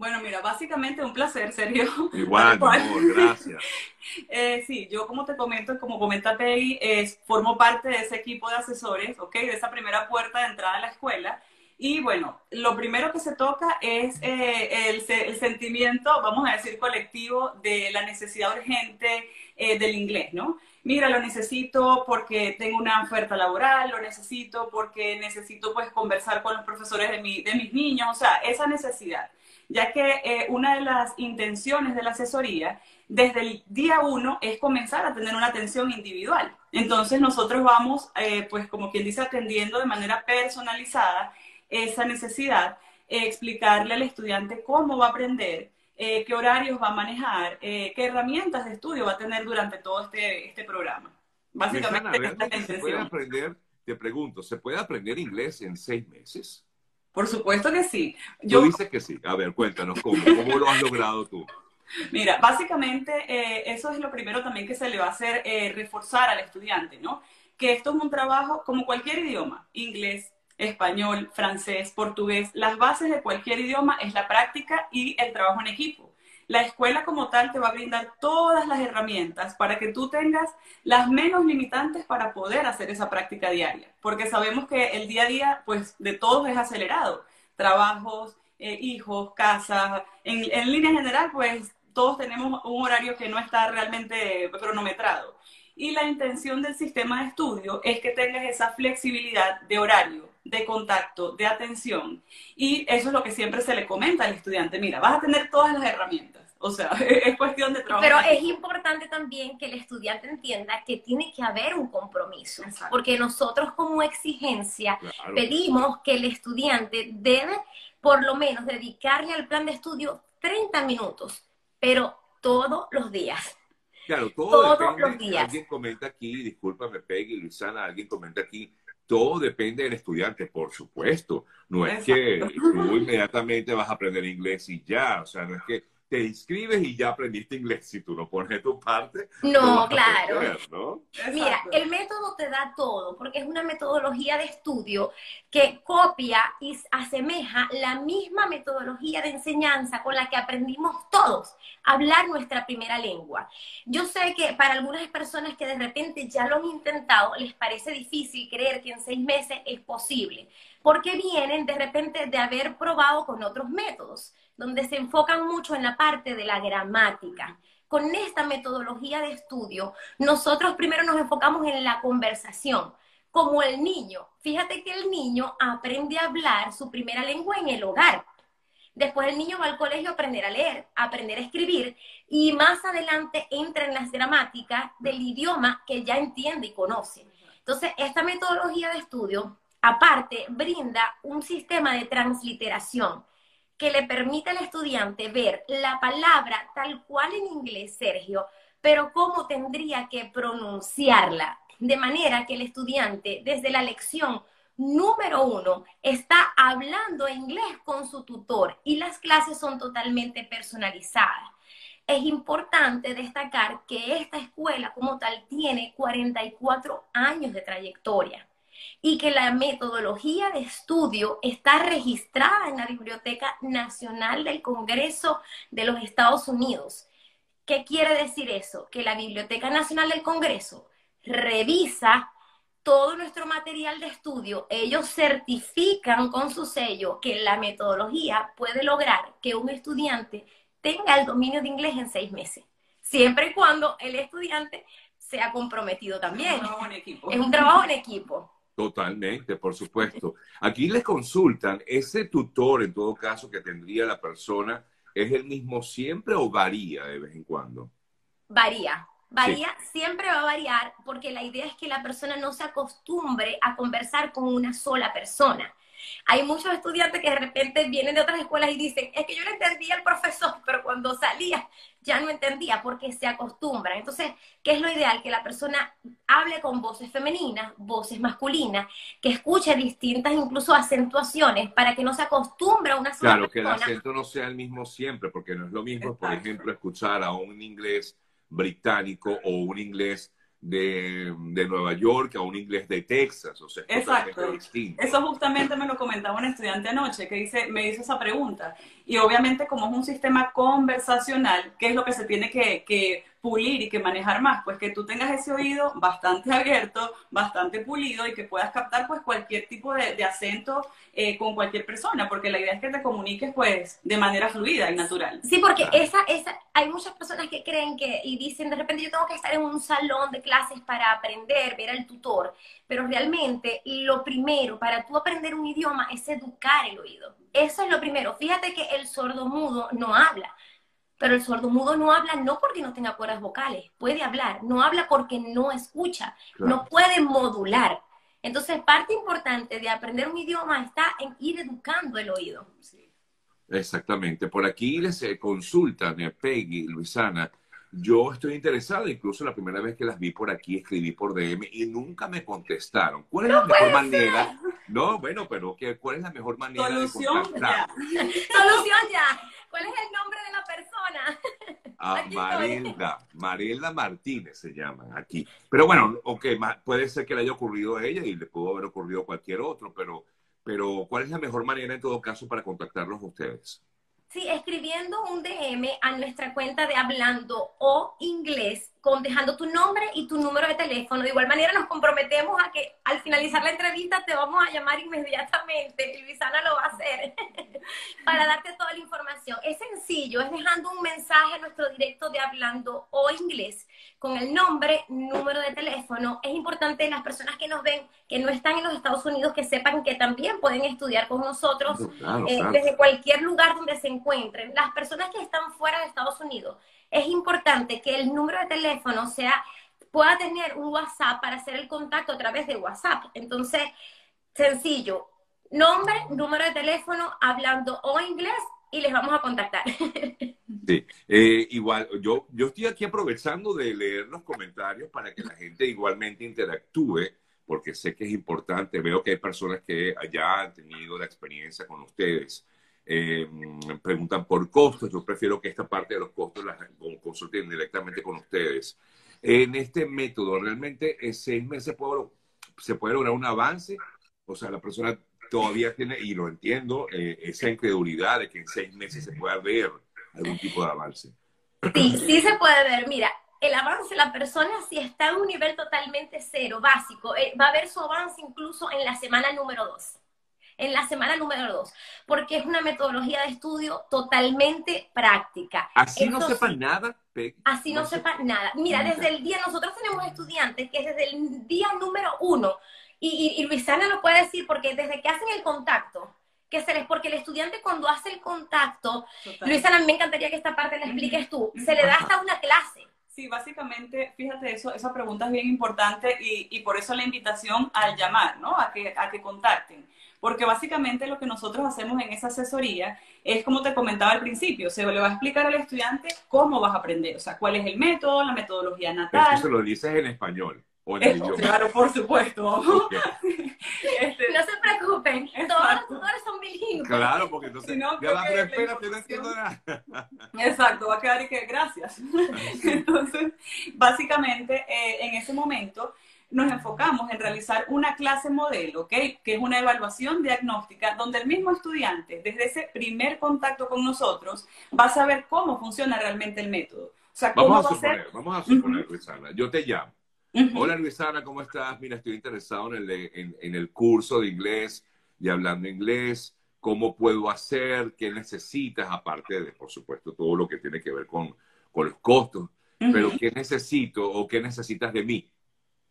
Bueno, mira, básicamente un placer, Sergio. Igual, amor, gracias. eh, sí, yo como te comento, como comenta Peggy, eh, formo parte de ese equipo de asesores, ¿ok? De esa primera puerta de entrada a la escuela. Y bueno, lo primero que se toca es eh, el, el, sentimiento, vamos a decir, colectivo de la necesidad urgente eh, del inglés, ¿no? Mira, lo necesito porque tengo una oferta laboral, lo necesito porque necesito pues conversar con los profesores de, mi, de mis niños, o sea, esa necesidad ya que eh, una de las intenciones de la asesoría desde el día uno es comenzar a tener una atención individual. Entonces nosotros vamos, eh, pues como quien dice, atendiendo de manera personalizada esa necesidad, eh, explicarle al estudiante cómo va a aprender, qué horarios va a manejar, qué herramientas de estudio va a tener durante todo este, este programa. Básicamente, ¿se puede aprender, te pregunto, ¿se puede aprender inglés en seis meses? Por supuesto que sí. Yo... Tú dices que sí. A ver, cuéntanos cómo, cómo lo has logrado tú. Mira, básicamente eh, eso es lo primero también que se le va a hacer eh, reforzar al estudiante, ¿no? Que esto es un trabajo como cualquier idioma, inglés, español, francés, portugués, las bases de cualquier idioma es la práctica y el trabajo en equipo la escuela como tal te va a brindar todas las herramientas para que tú tengas las menos limitantes para poder hacer esa práctica diaria, porque sabemos que el día a día, pues, de todos es acelerado. Trabajos, eh, hijos, casa, en, en línea general, pues, todos tenemos un horario que no está realmente cronometrado. Y la intención del sistema de estudio es que tengas esa flexibilidad de horario, de contacto, de atención. Y eso es lo que siempre se le comenta al estudiante. Mira, vas a tener todas las herramientas o sea, es cuestión de trabajo. Pero es importante también que el estudiante entienda que tiene que haber un compromiso, porque nosotros como exigencia pedimos que el estudiante debe por lo menos dedicarle al plan de estudio 30 minutos, pero todos los días. Claro, todo todos los días. Alguien comenta aquí, discúlpame Peggy, Luisana, alguien comenta aquí, todo depende del estudiante, por supuesto. No es que tú inmediatamente vas a aprender inglés y ya, o sea, no es que te inscribes y ya aprendiste inglés. Si tú no pones tu parte. No, claro. Mira, el método te da todo, porque es una metodología de estudio que copia y asemeja la misma metodología de enseñanza con la que aprendimos todos a hablar nuestra primera lengua. Yo sé que para algunas personas que de repente ya lo han intentado, les parece difícil creer que en seis meses es posible, porque vienen de repente de haber probado con otros métodos donde se enfocan mucho en la parte de la gramática. Con esta metodología de estudio, nosotros primero nos enfocamos en la conversación, como el niño. Fíjate que el niño aprende a hablar su primera lengua en el hogar. Después el niño va al colegio a aprender a leer, a aprender a escribir y más adelante entra en las gramáticas del idioma que ya entiende y conoce. Entonces, esta metodología de estudio, aparte, brinda un sistema de transliteración que le permite al estudiante ver la palabra tal cual en inglés, Sergio, pero cómo tendría que pronunciarla, de manera que el estudiante desde la lección número uno está hablando inglés con su tutor y las clases son totalmente personalizadas. Es importante destacar que esta escuela como tal tiene 44 años de trayectoria y que la metodología de estudio está registrada en la Biblioteca Nacional del Congreso de los Estados Unidos. ¿Qué quiere decir eso? Que la Biblioteca Nacional del Congreso revisa todo nuestro material de estudio, ellos certifican con su sello que la metodología puede lograr que un estudiante tenga el dominio de inglés en seis meses, siempre y cuando el estudiante sea comprometido también. Es un trabajo en equipo. Es un trabajo en equipo. Totalmente, por supuesto. Aquí les consultan, ¿ese tutor en todo caso que tendría la persona es el mismo siempre o varía de vez en cuando? Varía, varía, siempre va a variar porque la idea es que la persona no se acostumbre a conversar con una sola persona. Hay muchos estudiantes que de repente vienen de otras escuelas y dicen, es que yo no entendía al profesor, pero cuando salía ya no entendía porque se acostumbran. Entonces, ¿qué es lo ideal? Que la persona hable con voces femeninas, voces masculinas, que escuche distintas incluso acentuaciones para que no se acostumbre a una sola Claro, que el acento no sea el mismo siempre, porque no es lo mismo, por ejemplo, escuchar a un inglés británico o un inglés de, Nueva York a un inglés de Texas. O sea, Exacto. Eso justamente me lo comentaba un estudiante anoche que dice, me hizo esa pregunta. Y obviamente como es un sistema conversacional, ¿qué es lo que se tiene que, que pulir y que manejar más, pues que tú tengas ese oído bastante abierto, bastante pulido y que puedas captar pues cualquier tipo de, acento eh, con cualquier persona, porque la idea es que te comuniques pues de manera fluida y natural. Sí, porque esa, esa, hay muchas personas que creen que y dicen de repente yo tengo que estar en un salón de clases para aprender, ver al tutor, pero realmente lo primero para tú aprender un idioma es educar el oído. Eso es lo primero. Fíjate que el sordo mudo no habla pero el sordomudo no habla no porque no tenga cuerdas vocales, puede hablar, no habla porque no escucha, no puede modular. Entonces, parte importante de aprender un idioma está en ir educando el oído. Exactamente. Por aquí les eh, consultan a Peggy, Luisana. Yo estoy interesada, incluso la primera vez que las vi por aquí, escribí por DM y nunca me contestaron. ¿Cuál es la mejor manera? No, bueno, pero ¿qué, ¿cuál es la mejor manera Solución de Ya. Solución ya. ¿Cuál es el nombre de la persona? Ah, Marilda, Marilda Martínez se llama aquí. Pero bueno, ok, puede ser que le haya ocurrido a ella y le pudo haber ocurrido a cualquier otro, pero, pero ¿cuál es la mejor manera en todo caso para contactarlos a ustedes? Sí, escribiendo un DM a nuestra cuenta de Hablando o Inglés, con dejando tu nombre y tu número de teléfono. De igual manera nos comprometemos a que al finalizar la entrevista te vamos a llamar inmediatamente, y Luisana lo va a hacer, para darte toda la información. Es sencillo, es dejando un mensaje a nuestro directo de Hablando o Inglés con el nombre, número de teléfono. Es importante las personas que nos ven, que no están en los Estados Unidos, que sepan que también pueden estudiar con nosotros eh, desde cualquier lugar donde se encuentren. Las personas que están fuera de Estados Unidos, es importante que el número de teléfono sea, pueda tener un WhatsApp para hacer el contacto a través de WhatsApp. Entonces, sencillo, nombre, número de teléfono, hablando o inglés y les vamos a contactar. Sí, eh, igual, yo, yo estoy aquí aprovechando de leer los comentarios para que la gente igualmente interactúe, porque sé que es importante. Veo que hay personas que ya han tenido la experiencia con ustedes. Eh, preguntan por costos. Yo prefiero que esta parte de los costos las consulten directamente con ustedes. En este método, realmente en seis meses se puede lograr un avance. O sea, la persona todavía tiene, y lo entiendo, eh, esa incredulidad de que en seis meses se pueda ver algún tipo de avance. Sí, sí se puede ver. Mira, el avance, la persona si está en un nivel totalmente cero, básico, eh, va a ver su avance incluso en la semana número dos. En la semana número dos, porque es una metodología de estudio totalmente práctica. Así no sepa nada, Así no, sepa nada. Mira, desde el día, nosotros tenemos estudiantes que desde el día número uno y, y, Luisana lo puede decir porque desde que hacen el contacto, que se les, porque el estudiante cuando hace el contacto, Luisana, me encantaría que esta parte la expliques tú, se le da hasta una clase. Sí, básicamente, fíjate, eso, esa pregunta es bien importante y, y, por eso la invitación al llamar, ¿no? A que, a que contacten. Porque básicamente lo que nosotros hacemos en esa asesoría es, como te comentaba al principio, se le va a explicar al estudiante cómo vas a aprender, o sea, cuál es el método, la metodología natal. Eso lo dices en español. Claro, por supuesto. Este, no se preocupen, todos los tutores son bilingües. Claro, porque entonces no, ya la espera, no entiendo nada. Exacto, va a quedar y que gracias. entonces, básicamente, eh, en ese momento nos enfocamos en realizar una clase modelo, ¿ok? Que es una evaluación diagnóstica donde el mismo estudiante, desde ese primer contacto con nosotros, va a saber cómo funciona realmente el método. O sea, cómo vamos a suponer, vamos a suponer, Luisana, yo te llamo Hola Luisana, ¿cómo estás? Mira, estoy interesado en el, en, el curso de inglés y hablando inglés. ¿Cómo puedo hacer? ¿Qué necesitas? Aparte de, por supuesto, todo lo que tiene que ver con, con los costos. Pero ¿qué necesito o qué necesitas de mí?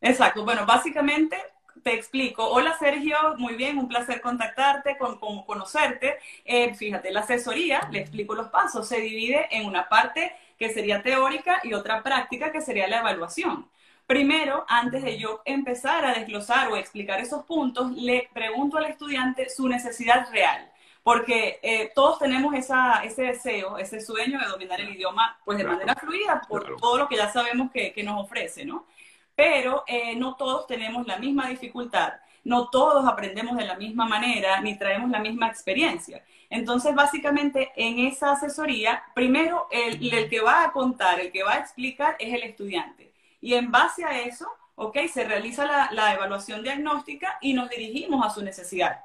Exacto. Bueno, básicamente te explico. Hola Sergio, muy bien, un placer contactarte, con, conocerte. Eh, fíjate, la asesoría, le explico los pasos, se divide en una parte que sería teórica y otra práctica que sería la evaluación. Primero, antes de yo empezar a desglosar o explicar esos puntos, le pregunto al estudiante su necesidad real, porque eh, todos tenemos esa, ese deseo, ese sueño de dominar el idioma pues de manera fluida por todo lo que ya sabemos que, nos ofrece, ¿no? Pero eh, no todos tenemos la misma dificultad, no todos aprendemos de la misma manera, ni traemos la misma experiencia. Entonces, básicamente, en esa asesoría, primero el, el que va a contar, el que va a explicar es el estudiante Y en base a eso, ¿ok? Se realiza la, la evaluación diagnóstica y nos dirigimos a su necesidad.